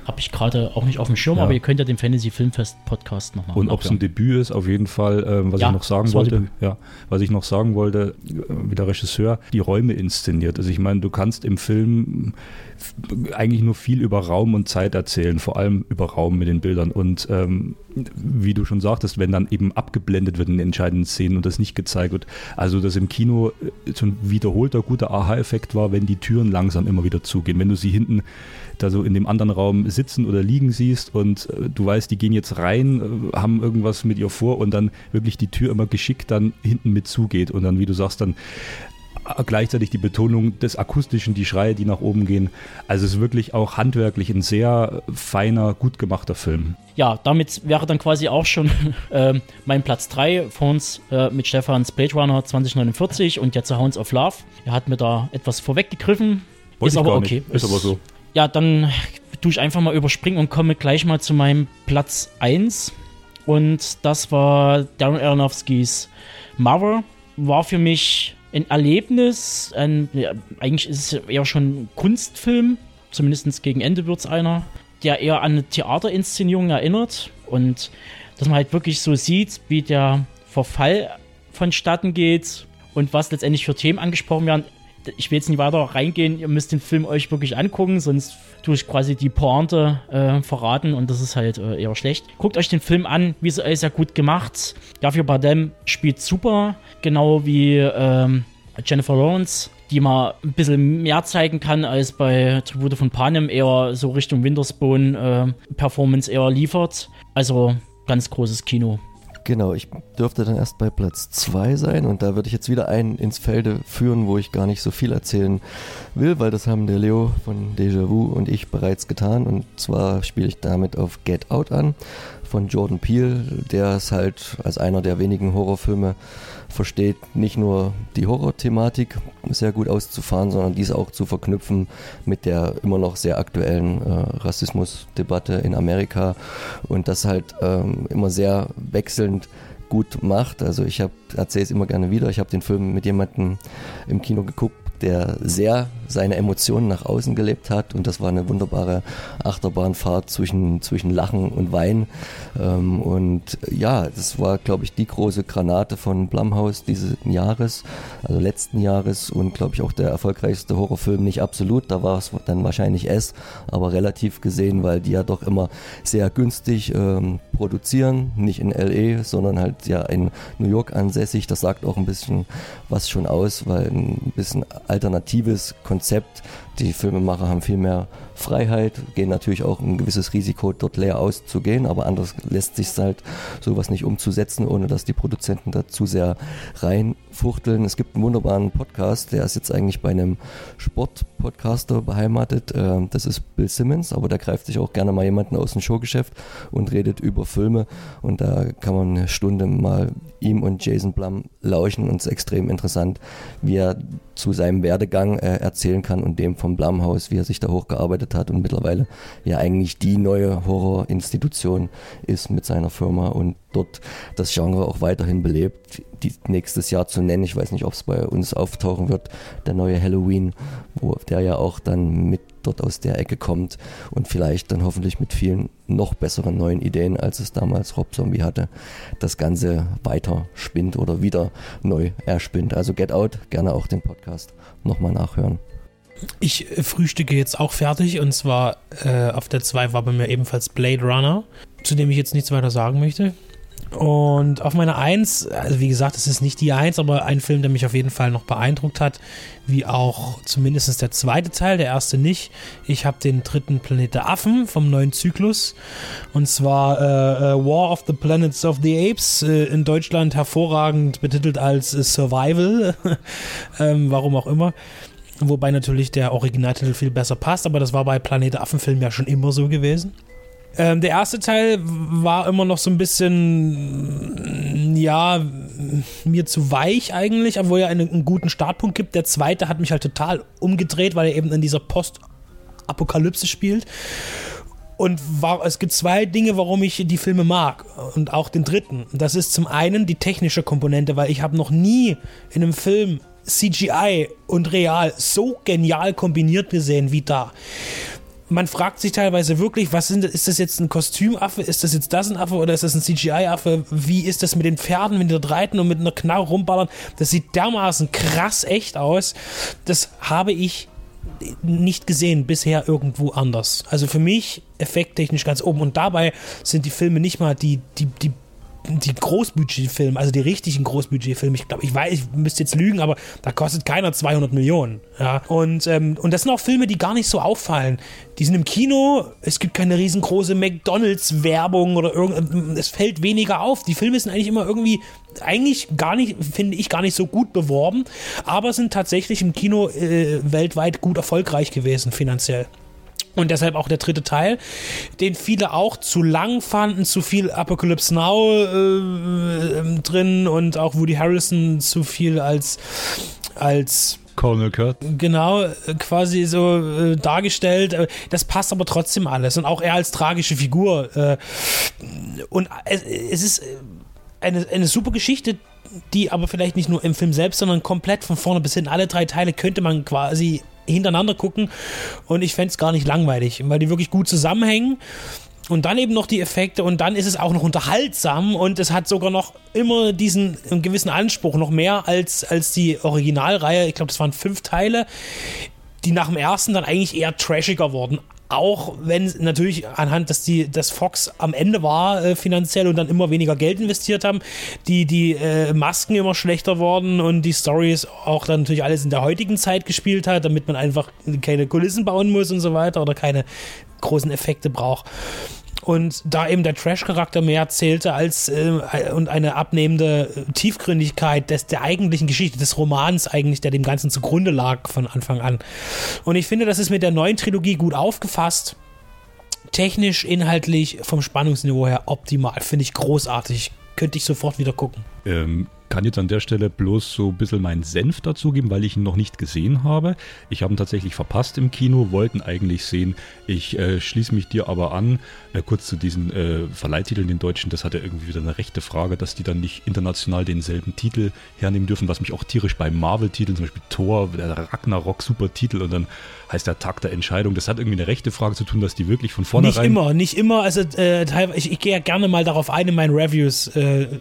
Habe ich gerade auch nicht auf dem Schirm, Ja. aber ihr könnt ja den Fantasy Filmfest Podcast nochmal. Und ob es ein Debüt ist, auf jeden Fall, ähm, was Ja, ich noch sagen wollte, ja, was ich noch sagen wollte, äh, wie der Regisseur die Räume inszeniert. Also ich meine, du kannst im Film eigentlich nur viel über Raum und Zeit erzählen, vor allem über Raum mit den Bildern. Und ähm, wie du schon sagtest, wenn dann eben abgeblendet wird in den entscheidenden Szenen und das nicht gezeigt wird, also dass im Kino äh, so ein wiederholter guter Aha-Effekt war, wenn die Türen langsam immer wieder zugehen. Wenn du sie hinten da so in dem anderen Raum sitzen oder liegen siehst und äh, du weißt, die gehen jetzt rein, äh, haben irgendwas mit ihr vor und dann wirklich die Tür immer geschickt dann hinten mit zugeht und dann, wie du sagst, dann gleichzeitig die Betonung des Akustischen, die Schreie, die nach oben gehen. Also es ist wirklich auch handwerklich ein sehr feiner, gut gemachter Film. Ja, damit wäre dann quasi auch schon [LAUGHS] äh, mein Platz 3 von uns äh, mit Stefans Blade Runner 2049 und jetzt Hounds of Love. Er hat mir da etwas vorweggegriffen. Wollte ist aber okay. Nicht. Ist aber so. Ja, dann tue ich einfach mal überspringen und komme gleich mal zu meinem Platz 1. Und das war Darren Aronofskis Mother. War für mich ein Erlebnis. Ein, ja, eigentlich ist es eher schon ein Kunstfilm. Zumindest gegen Ende wird es einer. Der eher an eine Theaterinszenierung erinnert. Und dass man halt wirklich so sieht, wie der Verfall vonstatten geht und was letztendlich für Themen angesprochen werden ich will jetzt nicht weiter reingehen, ihr müsst den Film euch wirklich angucken, sonst tue ich quasi die Pointe äh, verraten und das ist halt äh, eher schlecht. Guckt euch den Film an, visuell sehr gut gemacht. Javier Bardem spielt super, genau wie ähm, Jennifer Lawrence, die mal ein bisschen mehr zeigen kann als bei Tribute von Panem, eher so Richtung Wintersbone äh, Performance eher liefert. Also ganz großes Kino. Genau, ich dürfte dann erst bei Platz 2 sein und da würde ich jetzt wieder einen ins Felde führen, wo ich gar nicht so viel erzählen will, weil das haben der Leo von Déjà Vu und ich bereits getan. Und zwar spiele ich damit auf Get Out an von Jordan Peele, der es halt als einer der wenigen Horrorfilme versteht, nicht nur die Horror-Thematik sehr gut auszufahren, sondern diese auch zu verknüpfen mit der immer noch sehr aktuellen äh, Rassismusdebatte in Amerika und das halt ähm, immer sehr wechselnd gut macht. Also ich erzähle es immer gerne wieder. Ich habe den Film mit jemandem im Kino geguckt, der sehr seine Emotionen nach außen gelebt hat und das war eine wunderbare Achterbahnfahrt zwischen, zwischen Lachen und Wein. Ähm, und ja, das war, glaube ich, die große Granate von Blumhouse dieses Jahres, also letzten Jahres und glaube ich auch der erfolgreichste Horrorfilm, nicht absolut, da war es dann wahrscheinlich S, aber relativ gesehen, weil die ja doch immer sehr günstig ähm, produzieren, nicht in LE, sondern halt ja in New York ansässig. Das sagt auch ein bisschen was schon aus, weil ein bisschen alternatives Konzept. Die Filmemacher haben viel mehr Freiheit, gehen natürlich auch ein gewisses Risiko, dort leer auszugehen, aber anders lässt sich halt sowas nicht umzusetzen, ohne dass die Produzenten da zu sehr reinfuchteln. Es gibt einen wunderbaren Podcast, der ist jetzt eigentlich bei einem Sportpodcaster beheimatet. Ähm, das ist Bill Simmons, aber der greift sich auch gerne mal jemanden aus dem Showgeschäft und redet über Filme und da kann man eine Stunde mal ihm und Jason Blum lauschen und es ist extrem interessant, wie er zu seinem Werdegang äh, erzählen kann und dem vom Blumhaus, wie er sich da hochgearbeitet hat und mittlerweile ja eigentlich die neue Horrorinstitution ist mit seiner Firma und dort das Genre auch weiterhin belebt. Nächstes Jahr zu nennen, ich weiß nicht, ob es bei uns auftauchen wird, der neue Halloween, wo der ja auch dann mit dort aus der Ecke kommt und vielleicht dann hoffentlich mit vielen noch besseren neuen Ideen, als es damals Rob Zombie hatte, das Ganze weiter spinnt oder wieder neu erspinnt. Also Get Out, gerne auch den Podcast nochmal nachhören. Ich äh, frühstücke jetzt auch fertig und zwar äh, auf der 2 war bei mir ebenfalls Blade Runner, zu dem ich jetzt nichts weiter sagen möchte. Und auf meiner 1, also wie gesagt, es ist nicht die 1, aber ein Film, der mich auf jeden Fall noch beeindruckt hat, wie auch zumindest der zweite Teil, der erste nicht. Ich habe den dritten Planet der Affen vom neuen Zyklus und zwar äh, äh War of the Planets of the Apes, äh, in Deutschland hervorragend betitelt als äh, Survival, [LAUGHS] ähm, warum auch immer. Wobei natürlich der Originaltitel viel besser passt, aber das war bei Planet Affen-Film ja schon immer so gewesen. Ähm, der erste Teil war immer noch so ein bisschen, ja, mir zu weich eigentlich, obwohl er einen, einen guten Startpunkt gibt. Der zweite hat mich halt total umgedreht, weil er eben in dieser Post-Apokalypse spielt. Und war, es gibt zwei Dinge, warum ich die Filme mag und auch den dritten. Das ist zum einen die technische Komponente, weil ich habe noch nie in einem Film CGI und real so genial kombiniert gesehen wie da man fragt sich teilweise wirklich, was sind, ist das jetzt ein Kostümaffe, ist das jetzt das ein Affe oder ist das ein CGI-Affe? Wie ist das mit den Pferden, wenn die dort reiten und mit einer Knarre rumballern? Das sieht dermaßen krass echt aus. Das habe ich nicht gesehen bisher irgendwo anders. Also für mich effekttechnisch ganz oben. Und dabei sind die Filme nicht mal die, die, die die Großbudgetfilme, also die richtigen Großbudgetfilme, ich glaube, ich weiß, ich müsste jetzt lügen, aber da kostet keiner 200 Millionen. Ja. Und, ähm, und das sind auch Filme, die gar nicht so auffallen. Die sind im Kino, es gibt keine riesengroße McDonalds-Werbung oder irgend, es fällt weniger auf. Die Filme sind eigentlich immer irgendwie, eigentlich gar nicht, finde ich, gar nicht so gut beworben, aber sind tatsächlich im Kino äh, weltweit gut erfolgreich gewesen, finanziell. Und deshalb auch der dritte Teil, den viele auch zu lang fanden, zu viel Apocalypse Now äh, drin und auch Woody Harrison zu viel als als Colonel Kurt. Genau, äh, quasi so äh, dargestellt. Äh, Das passt aber trotzdem alles. Und auch er als tragische Figur. Äh, und es, es ist äh, eine, eine super Geschichte, die aber vielleicht nicht nur im Film selbst, sondern komplett von vorne bis hin. Alle drei Teile könnte man quasi hintereinander gucken. Und ich fände es gar nicht langweilig, weil die wirklich gut zusammenhängen. Und dann eben noch die Effekte und dann ist es auch noch unterhaltsam und es hat sogar noch immer diesen gewissen Anspruch, noch mehr als, als die Originalreihe. Ich glaube, das waren fünf Teile, die nach dem ersten dann eigentlich eher trashiger wurden. Auch wenn natürlich anhand, dass die, dass Fox am Ende war äh, finanziell und dann immer weniger Geld investiert haben, die, die äh, Masken immer schlechter wurden und die Stories auch dann natürlich alles in der heutigen Zeit gespielt hat, damit man einfach keine Kulissen bauen muss und so weiter oder keine großen Effekte braucht. Und da eben der Trash-Charakter mehr zählte als äh, und eine abnehmende äh, Tiefgründigkeit des, der eigentlichen Geschichte, des Romans eigentlich, der dem Ganzen zugrunde lag von Anfang an. Und ich finde, das ist mit der neuen Trilogie gut aufgefasst. Technisch, inhaltlich, vom Spannungsniveau her optimal. Finde ich großartig. Könnte ich sofort wieder gucken. Ähm, kann jetzt an der Stelle bloß so ein bisschen meinen Senf dazugeben, weil ich ihn noch nicht gesehen habe. Ich habe ihn tatsächlich verpasst im Kino, wollten eigentlich sehen. Ich äh, schließe mich dir aber an, äh, kurz zu diesen äh, Verleihtiteln, den Deutschen, das hat ja irgendwie wieder eine rechte Frage, dass die dann nicht international denselben Titel hernehmen dürfen, was mich auch tierisch bei Marvel-Titeln, zum Beispiel Thor, der Ragnarok, super Titel und dann heißt der Tag der Entscheidung. Das hat irgendwie eine rechte Frage zu tun, dass die wirklich von vornherein... Nicht immer, nicht immer. Also äh, ich, ich gehe ja gerne mal darauf ein in meinen Reviews. Äh,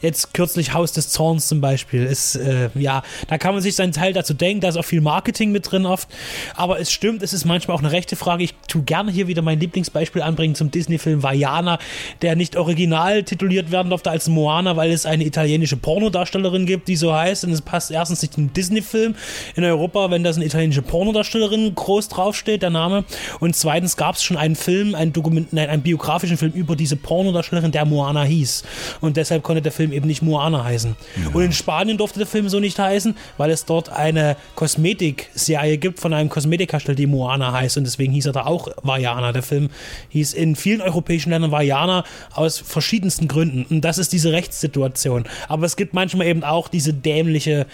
jetzt kürzlich Haus des Zorns zum Beispiel ist, äh, ja, da kann man sich seinen Teil dazu denken, da ist auch viel Marketing mit drin oft. Aber es stimmt, es ist manchmal auch eine rechte Frage. Ich tue gerne hier wieder mein Lieblingsbeispiel anbringen zum Disney-Film Vajana, der nicht original tituliert werden durfte als Moana, weil es eine italienische Pornodarstellerin gibt, die so heißt. Und es passt erstens nicht zum Disney-Film in Europa, wenn das eine italienische Pornodarstellerin groß draufsteht, der Name. Und zweitens gab es schon einen Film, einen, Dokument, nein, einen biografischen Film über diese Pornodarstellerin, der Moana hieß. Und deshalb konnte der Film eben nicht Moana heißen. Und in Spanien durfte der Film so nicht heißen, weil es dort eine Kosmetikserie gibt von einem Kosmetikhersteller, die Moana heißt. Und deswegen hieß er da auch Vajana. Der Film hieß in vielen europäischen Ländern Vajana aus verschiedensten Gründen. Und das ist diese Rechtssituation. Aber es gibt manchmal eben auch diese dämliche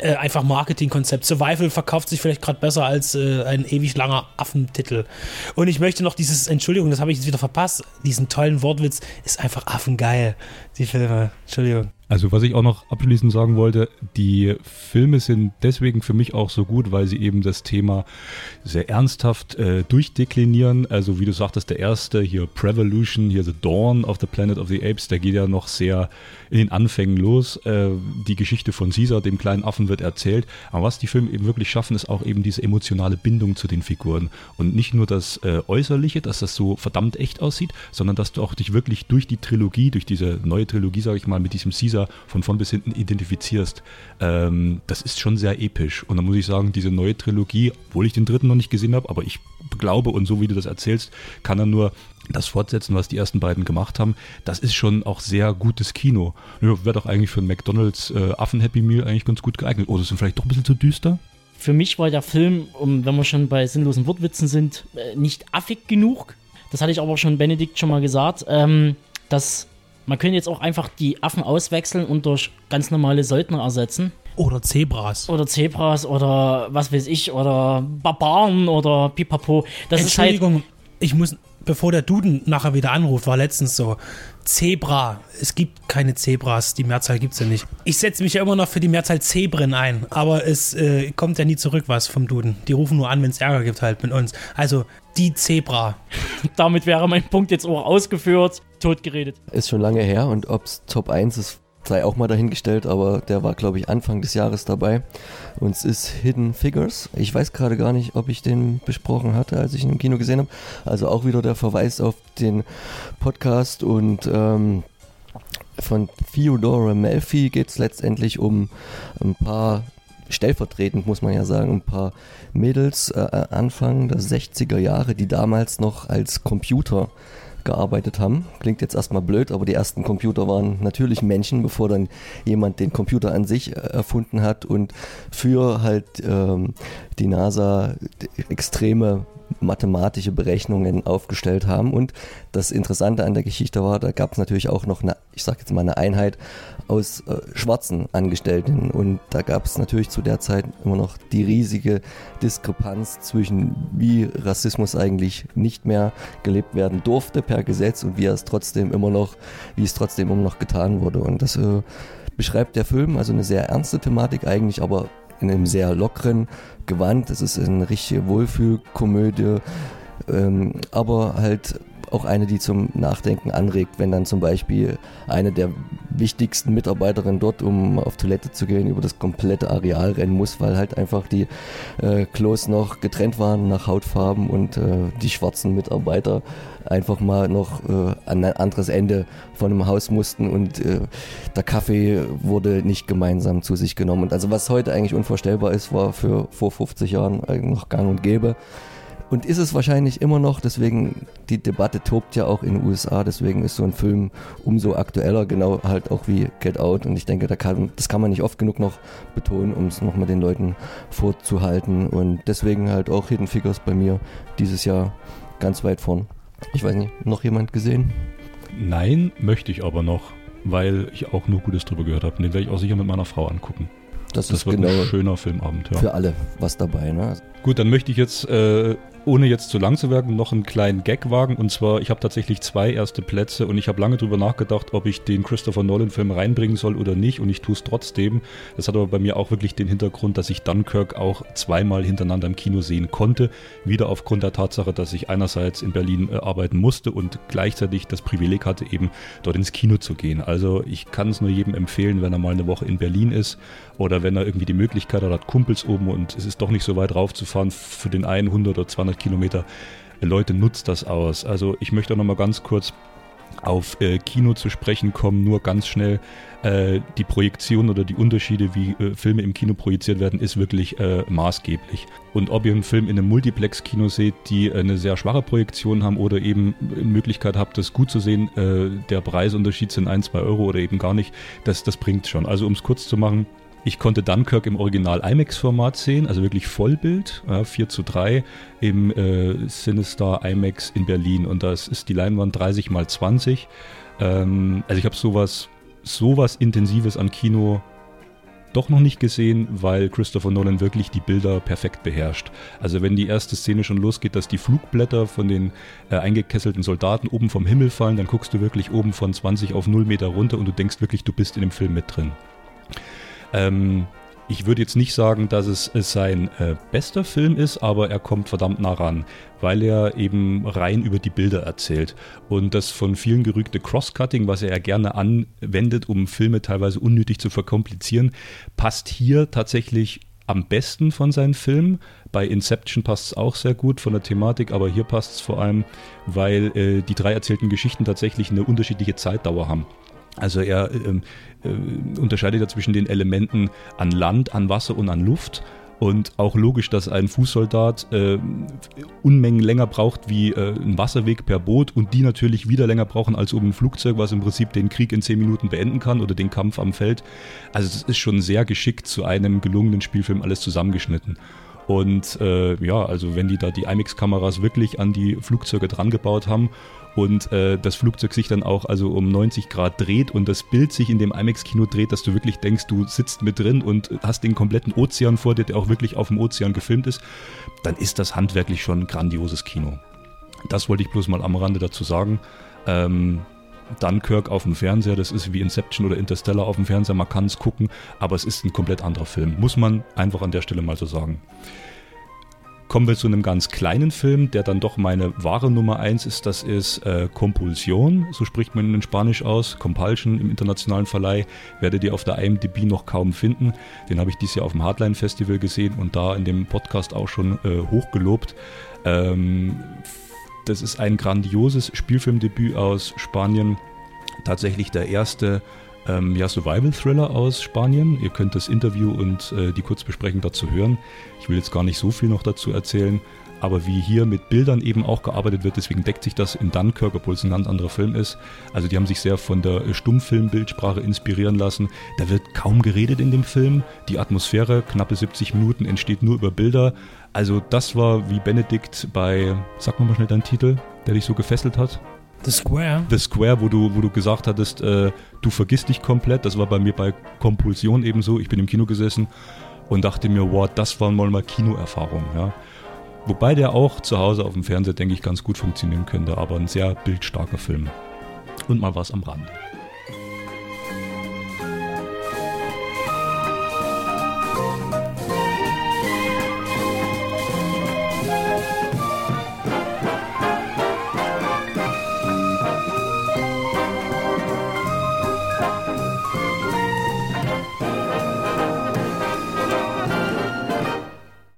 äh, einfach Marketingkonzept. Survival verkauft sich vielleicht gerade besser als äh, ein ewig langer Affentitel. Und ich möchte noch dieses, Entschuldigung, das habe ich jetzt wieder verpasst, diesen tollen Wortwitz, ist einfach affengeil, die Filme. Entschuldigung. Also was ich auch noch abschließend sagen wollte, die Filme sind deswegen für mich auch so gut, weil sie eben das Thema sehr ernsthaft äh, durchdeklinieren. Also wie du sagtest, der erste hier Prevolution, hier The Dawn of the Planet of the Apes, der geht ja noch sehr in den Anfängen los. Äh, die Geschichte von Caesar, dem kleinen Affen, wird erzählt. Aber was die Filme eben wirklich schaffen, ist auch eben diese emotionale Bindung zu den Figuren. Und nicht nur das äh, Äußerliche, dass das so verdammt echt aussieht, sondern dass du auch dich wirklich durch die Trilogie, durch diese neue Trilogie, sage ich mal, mit diesem Caesar von vorn bis hinten identifizierst. Ähm, das ist schon sehr episch. Und da muss ich sagen, diese neue Trilogie, obwohl ich den dritten noch nicht gesehen habe, aber ich glaube und so wie du das erzählst, kann er nur das fortsetzen, was die ersten beiden gemacht haben. Das ist schon auch sehr gutes Kino. Wäre doch eigentlich für ein McDonalds äh, Affen-Happy Meal eigentlich ganz gut geeignet. Oder sind vielleicht doch ein bisschen zu düster? Für mich war der Film, um, wenn wir schon bei sinnlosen Wortwitzen sind, äh, nicht affig genug. Das hatte ich aber schon Benedikt schon mal gesagt. Ähm, dass man könnte jetzt auch einfach die Affen auswechseln und durch ganz normale Söldner ersetzen. Oder Zebras. Oder Zebras oder was weiß ich, oder Barbaren oder Pipapo. Das ist halt. Entschuldigung, ich muss, bevor der Duden nachher wieder anruft, war letztens so. Zebra. Es gibt keine Zebras, die Mehrzahl gibt es ja nicht. Ich setze mich ja immer noch für die Mehrzahl Zebren ein, aber es äh, kommt ja nie zurück was vom Duden. Die rufen nur an, wenn es Ärger gibt halt mit uns. Also die Zebra. [LAUGHS] Damit wäre mein Punkt jetzt auch ausgeführt. Tot geredet. Ist schon lange her und ob's Top 1 ist, sei auch mal dahingestellt, aber der war, glaube ich, Anfang des Jahres dabei. Und es ist Hidden Figures. Ich weiß gerade gar nicht, ob ich den besprochen hatte, als ich ihn im Kino gesehen habe. Also auch wieder der Verweis auf den Podcast und ähm, von Theodore Melfi geht es letztendlich um ein paar, stellvertretend muss man ja sagen, ein paar Mädels äh, Anfang der 60er Jahre, die damals noch als Computer gearbeitet haben. Klingt jetzt erstmal blöd, aber die ersten Computer waren natürlich Menschen, bevor dann jemand den Computer an sich äh, erfunden hat und für halt ähm, die NASA extreme mathematische Berechnungen aufgestellt haben. Und das Interessante an der Geschichte war, da gab es natürlich auch noch eine, ich sag jetzt mal eine Einheit aus äh, schwarzen Angestellten. Und da gab es natürlich zu der Zeit immer noch die riesige Diskrepanz zwischen, wie Rassismus eigentlich nicht mehr gelebt werden durfte per Gesetz und wie es trotzdem immer noch, wie es trotzdem immer noch getan wurde. Und das äh, beschreibt der Film, also eine sehr ernste Thematik eigentlich, aber in einem sehr lockeren Gewand. Es ist eine richtige Wohlfühlkomödie, ähm, aber halt auch eine, die zum Nachdenken anregt, wenn dann zum Beispiel eine der wichtigsten Mitarbeiterinnen dort, um auf Toilette zu gehen, über das komplette Areal rennen muss, weil halt einfach die äh, Klos noch getrennt waren nach Hautfarben und äh, die schwarzen Mitarbeiter einfach mal noch äh, an ein anderes Ende von einem Haus mussten und äh, der Kaffee wurde nicht gemeinsam zu sich genommen. Und also was heute eigentlich unvorstellbar ist, war für vor 50 Jahren noch gang und gäbe. Und ist es wahrscheinlich immer noch, deswegen die Debatte tobt ja auch in den USA, deswegen ist so ein Film umso aktueller, genau halt auch wie Get Out. Und ich denke, da kann, das kann man nicht oft genug noch betonen, um es nochmal den Leuten vorzuhalten. Und deswegen halt auch Hidden Figures bei mir dieses Jahr ganz weit vorn. Ich weiß nicht, noch jemand gesehen? Nein, möchte ich aber noch, weil ich auch nur Gutes drüber gehört habe. Den werde ich auch sicher mit meiner Frau angucken. Das, Das ist wird genau ein schöner Filmabend. Ja. für alle was dabei. Ne? Gut, dann möchte ich jetzt, äh, ohne jetzt zu lang zu werden, noch einen kleinen Gag wagen. Und zwar, ich habe tatsächlich zwei erste Plätze und ich habe lange drüber nachgedacht, ob ich den Christopher Nolan-Film reinbringen soll oder nicht. Und ich tue es trotzdem. Das hat aber bei mir auch wirklich den Hintergrund, dass ich Dunkirk auch zweimal hintereinander im Kino sehen konnte. Wieder aufgrund der Tatsache, dass ich einerseits in Berlin äh, arbeiten musste und gleichzeitig das Privileg hatte, eben dort ins Kino zu gehen. Also ich kann es nur jedem empfehlen, wenn er mal eine Woche in Berlin ist oder wenn er irgendwie die Möglichkeit hat, hat Kumpels oben und es ist doch nicht so weit raufzufahren für den einen 100 oder 200 Kilometer. Leute, nutzt das aus. Also ich möchte auch noch mal ganz kurz auf äh, Kino zu sprechen kommen, nur ganz schnell. Äh, die Projektion oder die Unterschiede, wie äh, Filme im Kino projiziert werden, ist wirklich äh, maßgeblich. Und ob ihr einen Film in einem Multiplex-Kino seht, die eine sehr schwache Projektion haben oder eben eine Möglichkeit habt, das gut zu sehen, äh, der Preisunterschied sind 1, 2 Euro oder eben gar nicht, das, das bringt schon. Also um es kurz zu machen, ich konnte Dunkirk im Original IMAX-Format sehen, also wirklich Vollbild, ja, 4 zu 3 im äh, Sinister IMAX in Berlin. Und das ist die Leinwand 30 mal 20. Ähm, also ich habe sowas, sowas Intensives an Kino doch noch nicht gesehen, weil Christopher Nolan wirklich die Bilder perfekt beherrscht. Also wenn die erste Szene schon losgeht, dass die Flugblätter von den äh, eingekesselten Soldaten oben vom Himmel fallen, dann guckst du wirklich oben von 20 auf 0 Meter runter und du denkst wirklich, du bist in dem Film mit drin. Ähm, ich würde jetzt nicht sagen, dass es, es sein äh, bester Film ist, aber er kommt verdammt nah ran, weil er eben rein über die Bilder erzählt. Und das von vielen gerügte Crosscutting, was er ja gerne anwendet, um Filme teilweise unnötig zu verkomplizieren, passt hier tatsächlich am besten von seinen Filmen. Bei Inception passt es auch sehr gut von der Thematik, aber hier passt es vor allem, weil äh, die drei erzählten Geschichten tatsächlich eine unterschiedliche Zeitdauer haben. Also er ähm, äh, unterscheidet ja zwischen den Elementen an Land, an Wasser und an Luft. Und auch logisch, dass ein Fußsoldat äh, Unmengen länger braucht wie äh, ein Wasserweg per Boot und die natürlich wieder länger brauchen als um ein Flugzeug, was im Prinzip den Krieg in 10 Minuten beenden kann oder den Kampf am Feld. Also das ist schon sehr geschickt zu einem gelungenen Spielfilm alles zusammengeschnitten. Und äh, ja, also wenn die da die IMAX-Kameras wirklich an die Flugzeuge dran gebaut haben und äh, das Flugzeug sich dann auch also um 90 Grad dreht und das Bild sich in dem IMAX-Kino dreht, dass du wirklich denkst, du sitzt mit drin und hast den kompletten Ozean vor dir, der auch wirklich auf dem Ozean gefilmt ist, dann ist das handwerklich schon ein grandioses Kino. Das wollte ich bloß mal am Rande dazu sagen. Ähm, Dunkirk auf dem Fernseher, das ist wie Inception oder Interstellar auf dem Fernseher, man kann es gucken, aber es ist ein komplett anderer Film, muss man einfach an der Stelle mal so sagen. Kommen wir zu einem ganz kleinen Film, der dann doch meine wahre Nummer 1 ist. Das ist äh, Compulsion, so spricht man in Spanisch aus. Compulsion im internationalen Verleih werdet ihr auf der IMDb noch kaum finden. Den habe ich dieses Jahr auf dem Hardline Festival gesehen und da in dem Podcast auch schon äh, hochgelobt. Ähm, das ist ein grandioses Spielfilmdebüt aus Spanien tatsächlich der erste ähm, ja, Survival-Thriller aus Spanien. Ihr könnt das Interview und äh, die Kurzbesprechung dazu hören. Ich will jetzt gar nicht so viel noch dazu erzählen. Aber wie hier mit Bildern eben auch gearbeitet wird, deswegen deckt sich das in Dunkirk, obwohl es ein ganz anderer Film ist. Also die haben sich sehr von der Stummfilmbildsprache inspirieren lassen. Da wird kaum geredet in dem Film. Die Atmosphäre, knappe 70 Minuten, entsteht nur über Bilder. Also das war wie Benedikt bei, sag mal schnell deinen Titel, der dich so gefesselt hat. The Square. The Square, wo du, wo du gesagt hattest, äh, du vergisst dich komplett. Das war bei mir bei Kompulsion ebenso. Ich bin im Kino gesessen und dachte mir, wow, das waren mal mal Kinoerfahrungen. Ja. Wobei der auch zu Hause auf dem Fernseher, denke ich, ganz gut funktionieren könnte, aber ein sehr bildstarker Film. Und mal was am Rande.